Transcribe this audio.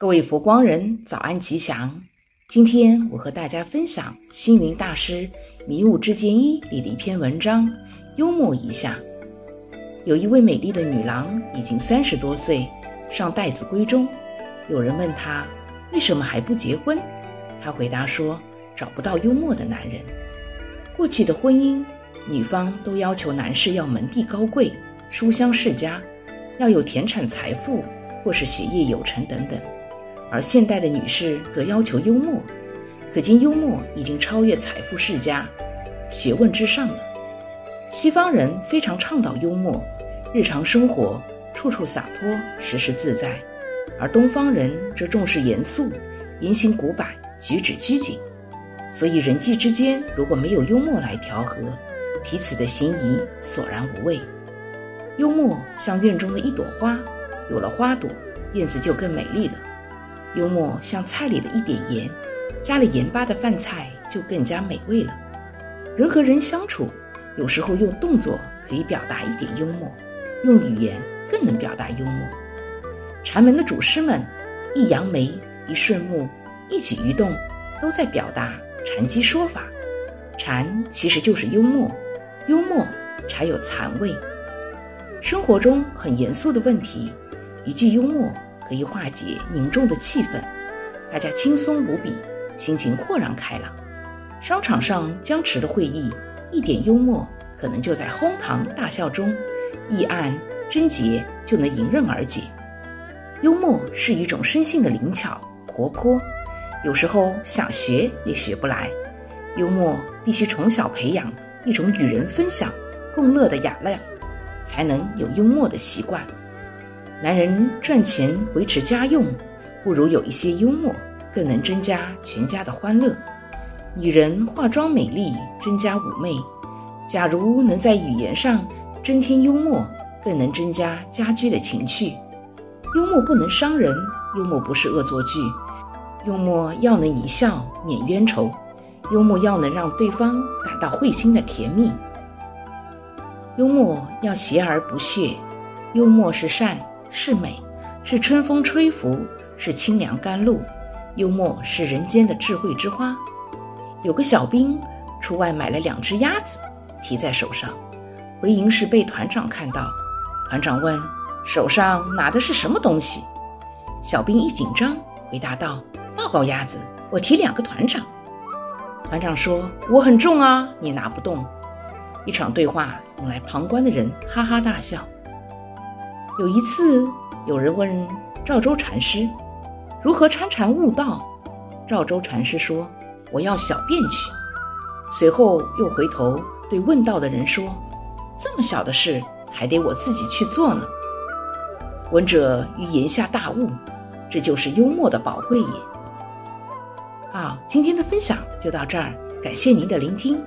各位佛光人，早安吉祥！今天我和大家分享星云大师《迷雾之间一》里的一篇文章，幽默一下。有一位美丽的女郎，已经三十多岁，上待字闺中。有人问她为什么还不结婚，她回答说：找不到幽默的男人。过去的婚姻，女方都要求男士要门第高贵、书香世家，要有田产财富，或是学业有成等等。而现代的女士则要求幽默，可见幽默已经超越财富世家、学问之上了。西方人非常倡导幽默，日常生活处处洒脱，时时自在；而东方人则重视严肃，言行古板，举止拘谨。所以人际之间如果没有幽默来调和，彼此的行谊索然无味。幽默像院中的一朵花，有了花朵，院子就更美丽了。幽默像菜里的一点盐，加了盐巴的饭菜就更加美味了。人和人相处，有时候用动作可以表达一点幽默，用语言更能表达幽默。禅门的祖师们，一扬眉，一顺目，一举一动，都在表达禅机说法。禅其实就是幽默，幽默才有禅味。生活中很严肃的问题，一句幽默。可以化解凝重的气氛，大家轻松无比，心情豁然开朗。商场上僵持的会议，一点幽默，可能就在哄堂大笑中，议案症结就能迎刃而解。幽默是一种生性的灵巧活泼，有时候想学也学不来。幽默必须从小培养一种与人分享、共乐的雅量，才能有幽默的习惯。男人赚钱维持家用，不如有一些幽默，更能增加全家的欢乐。女人化妆美丽，增加妩媚。假如能在语言上增添幽默，更能增加家居的情趣。幽默不能伤人，幽默不是恶作剧，幽默要能一笑免冤仇，幽默要能让对方感到会心的甜蜜。幽默要锲而不屑，幽默是善。是美，是春风吹拂，是清凉甘露。幽默是人间的智慧之花。有个小兵出外买了两只鸭子，提在手上，回营时被团长看到。团长问：“手上拿的是什么东西？”小兵一紧张，回答道：“报告鸭子，我提两个团长。”团长说：“我很重啊，你拿不动。”一场对话引来旁观的人哈哈大笑。有一次，有人问赵州禅师如何参禅悟道，赵州禅师说：“我要小便去。”随后又回头对问道的人说：“这么小的事，还得我自己去做呢。”闻者于言下大悟，这就是幽默的宝贵也。好，今天的分享就到这儿，感谢您的聆听。